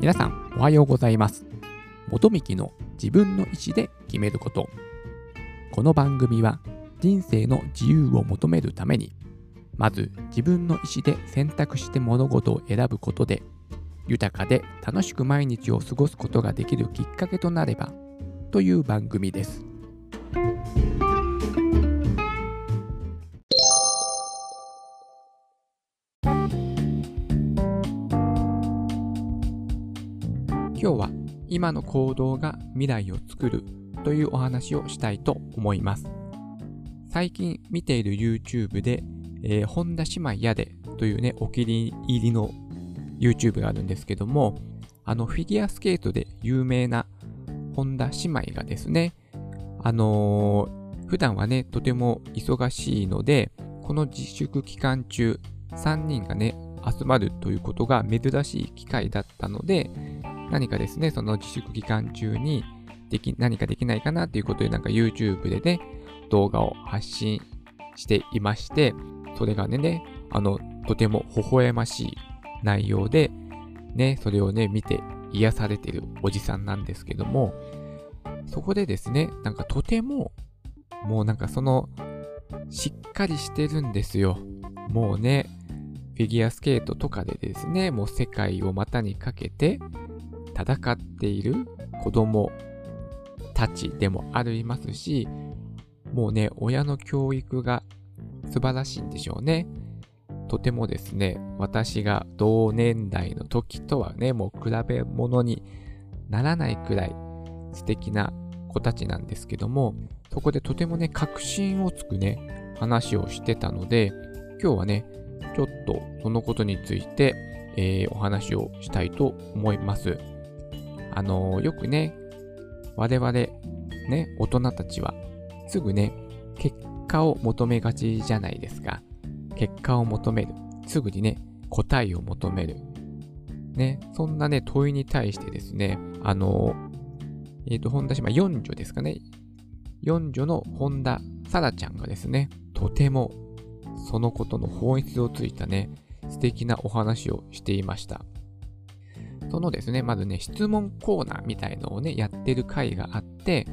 皆さん、おはようございます。元幹の自分の意思で決めること。この番組は、人生の自由を求めるために、まず自分の意思で選択して物事を選ぶことで、豊かで楽しく毎日を過ごすことができるきっかけとなれば、という番組です。今の行動が未来を作るというお話をしたいと思います。最近見ている YouTube で、えー、本田姉妹やでというね、お気に入りの YouTube があるんですけども、あのフィギュアスケートで有名な本田姉妹がですね、あのー、普段はね、とても忙しいので、この自粛期間中、3人がね、集まるということが珍しい機会だったので、何かですね、その自粛期間中にでき、何かできないかなっていうことで、なんか YouTube でね、動画を発信していまして、それがね、ねあの、とても微笑ましい内容で、ね、それをね、見て癒されてるおじさんなんですけども、そこでですね、なんかとても、もうなんかその、しっかりしてるんですよ。もうね、フィギュアスケートとかでですね、もう世界を股にかけて戦っている子供たちでもありますし、もうね、親の教育が素晴らしいんでしょうね。とてもですね、私が同年代の時とはね、もう比べ物にならないくらい素敵な子たちなんですけども、そこでとてもね、確信をつくね、話をしてたので、今日はね、ちょっとそのことについて、えー、お話をしたいと思います。あのー、よくね、我々、ね、大人たちは、すぐね、結果を求めがちじゃないですか。結果を求める。すぐにね、答えを求める。ね、そんなね、問いに対してですね、あのー、えっ、ー、と、本田島、四女ですかね。四女の本田沙羅ちゃんがですね、とてもそのことの本質をついたね、素敵なお話をしていました。そのですね、まずね、質問コーナーみたいのをね、やってる回があって、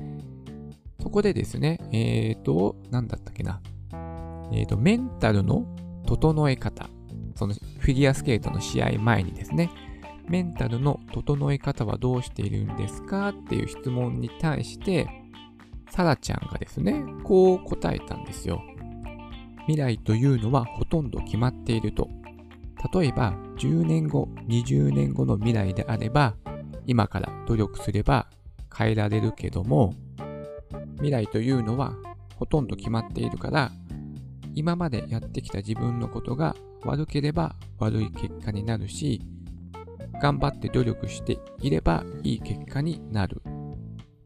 そこでですね、えっ、ー、と、なんだったっけな。えっ、ー、と、メンタルの整え方。そのフィギュアスケートの試合前にですね、メンタルの整え方はどうしているんですかっていう質問に対して、サラちゃんがですね、こう答えたんですよ。未来というのはほとんど決まっていると。例えば、10年後、20年後の未来であれば、今から努力すれば変えられるけども、未来というのはほとんど決まっているから、今までやってきた自分のことが悪ければ悪い結果になるし、頑張って努力していればいい結果になる。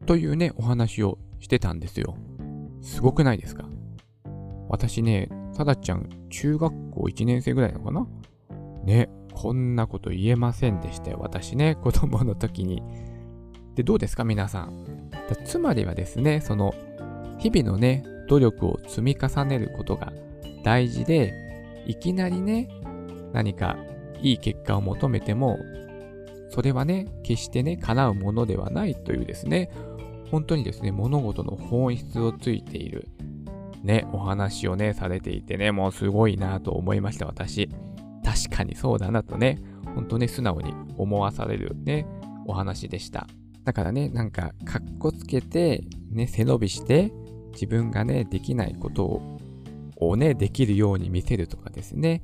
というね、お話をしてたんですよ。すごくないですか？私ね、さだちゃん、中学校1年生ぐらいなのかな？ね、こんなこと言えませんでしたよ。私ね、子供の時に。で、どうですか皆さん？つまりはですね、その、日々のね、努力を積み重ねることが大事で、いきなりね、何かいい結果を求めても、それはね、決してね、叶うものではないというですね、本当にですね、物事の本質をついている、ね、お話をね、されていてね、もうすごいなと思いました、私。確かにそうだなとね、ほんとね、素直に思わされるね、お話でした。だからね、なんか、かっこつけて、ね、背伸びして、自分がね、できないことををね、できるように見せるとかですね、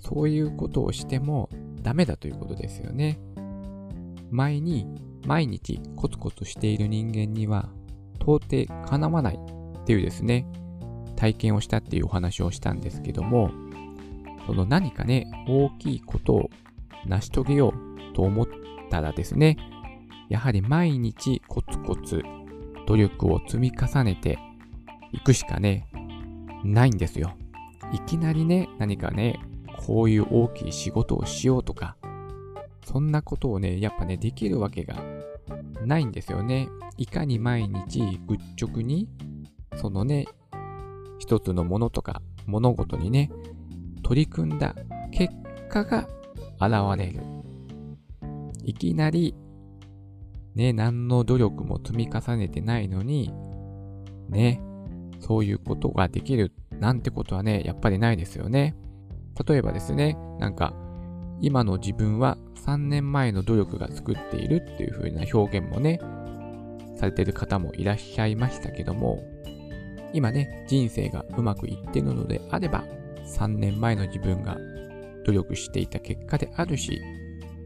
そういうことをしてもダメだということですよね。前に、毎日コツコツしている人間には、到底叶わないっていうですね、体験をしたっていうお話をしたんですけども、その何かね、大きいことを成し遂げようと思ったらですね、やはり毎日コツコツ努力を積み重ねていくしかね、ないんですよ。いきなりね、何かね、こういう大きい仕事をしようとか、そんなことをね、やっぱね、できるわけがないんですよね。いかに毎日愚直に、そのね、一つのものとか物事にね、取り組んだ結果が現れる。いきなり、ね、何の努力も積み重ねてないのに、ね、そういうことができるなんてことはね、やっぱりないですよね。例えばですね、なんか、今の自分は3年前の努力が作っているっていう風な表現もね、されてる方もいらっしゃいましたけども、今ね、人生がうまくいってるのであれば、3年前の自分が努力していた結果であるし、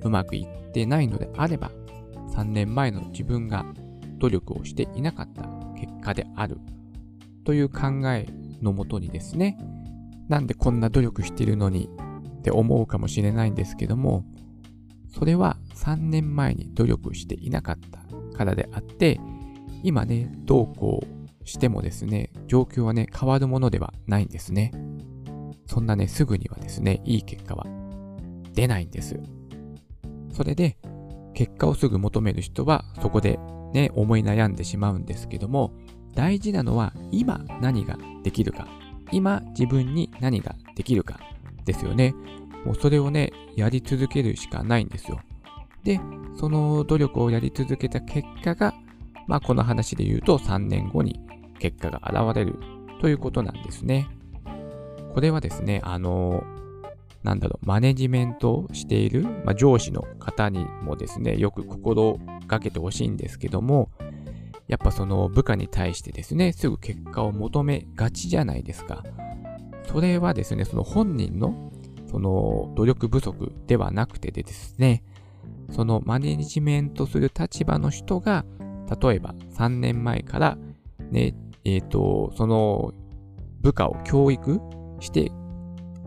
うまくいってないのであれば、3年前の自分が努力をしていなかった結果であるという考えのもとにですね、なんでこんな努力してるのにって思うかもしれないんですけども、それは3年前に努力していなかったからであって、今ね、どうこうしてもですね、状況はね、変わるものではないんですね。そんなね、すぐにはですね、いい結果は出ないんです。それで、結果をすぐ求める人は、そこでね、思い悩んでしまうんですけども、大事なのは今何ができるか。今自分に何ができるかですよね。もうそれをね、やり続けるしかないんですよ。で、その努力をやり続けた結果が、まあこの話で言うと3年後に結果が現れるということなんですね。これはですね、あの、なんだろう、マネジメントをしている、まあ、上司の方にもですね、よく心がけてほしいんですけども、やっぱその部下に対してですね、すぐ結果を求めがちじゃないですか。それはですね、その本人のその努力不足ではなくてでですね、そのマネジメントする立場の人が、例えば3年前からね、えっ、ー、と、その部下を教育して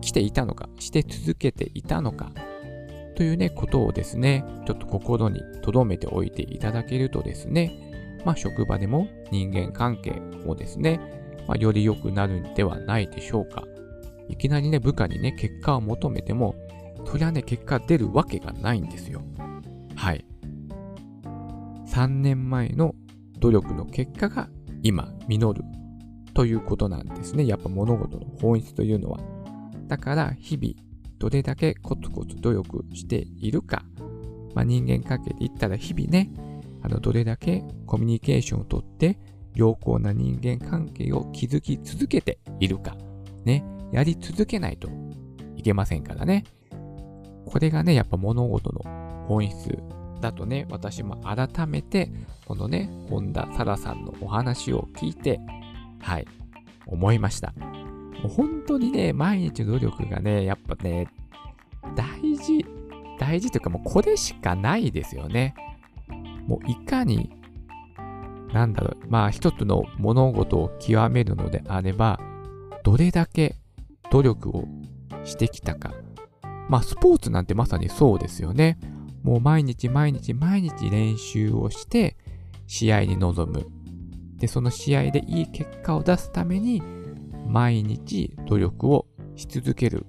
きていたのか、して続けていたのか、というね、ことをですね、ちょっと心に留めておいていただけるとですね、まあ、職場でも人間関係もですね、まあ、より良くなるんではないでしょうか。いきなりね、部下にね、結果を求めても、そりゃね、結果出るわけがないんですよ。はい。3年前の努力の結果が今、実るということなんですね。やっぱ物事の本質というのは。だから、日々、どれだけコツコツ努力しているか。まあ、人間関係で言ったら日々ね、あの、どれだけコミュニケーションをとって、良好な人間関係を築き続けているか、ね、やり続けないといけませんからね。これがね、やっぱ物事の本質だとね、私も改めて、このね、本田沙羅さんのお話を聞いて、はい、思いました。もう本当にね、毎日努力がね、やっぱね、大事、大事というかもうこれしかないですよね。もういかに、なんだろう、まあ一つの物事を極めるのであれば、どれだけ努力をしてきたか。まあスポーツなんてまさにそうですよね。もう毎日毎日毎日練習をして、試合に臨む。で、その試合でいい結果を出すために、毎日努力をし続ける。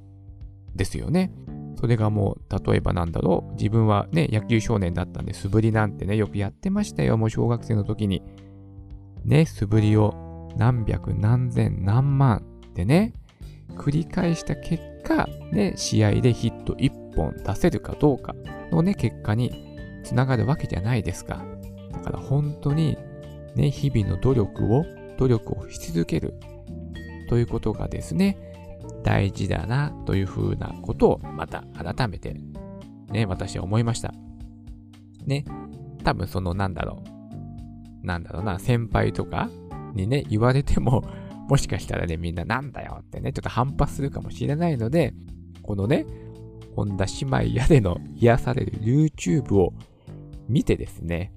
ですよね。それがもう、例えばなんだろう。自分はね、野球少年だったんで、素振りなんてね、よくやってましたよ。もう小学生の時に。ね、素振りを何百何千何万ってね、繰り返した結果、ね、試合でヒット1本出せるかどうかのね、結果につながるわけじゃないですか。だから本当に、ね、日々の努力を、努力をし続けるということがですね、大事だなというふうなことをまた改めてね、私は思いました。ね、多分そのなんだろう、なんだろうな、先輩とかにね、言われても、もしかしたらね、みんななんだよってね、ちょっと反発するかもしれないので、このね、本田姉妹屋での癒される YouTube を見てですね、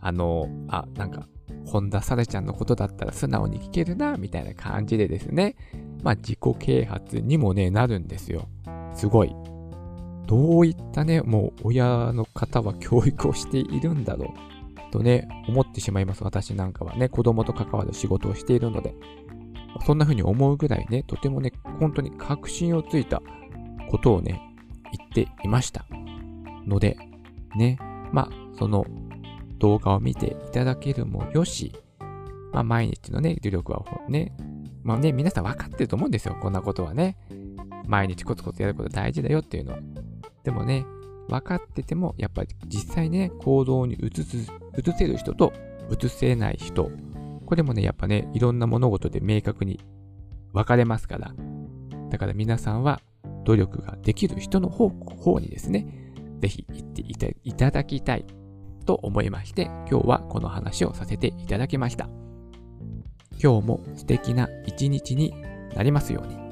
あの、あ、なんか、本田沙羅ちゃんのことだったら素直に聞けるな、みたいな感じでですね、まあ自己啓発にもね、なるんですよ。すごい。どういったね、もう親の方は教育をしているんだろう。とね、思ってしまいます。私なんかはね、子供と関わる仕事をしているので。そんな風に思うぐらいね、とてもね、本当に確信をついたことをね、言っていました。ので、ね、まあ、その動画を見ていただけるもよし、まあ、毎日のね、努力はね、まあね、皆さん分かってると思うんですよ。こんなことはね。毎日コツコツやること大事だよっていうのは。でもね、分かってても、やっぱり実際ね、行動に移す、移せる人と移せない人、これもね、やっぱね、いろんな物事で明確に分かれますから、だから皆さんは努力ができる人の方方にですね、ぜひ行っていただきたいと思いまして、今日はこの話をさせていただきました。今日も素敵な一日になりますように。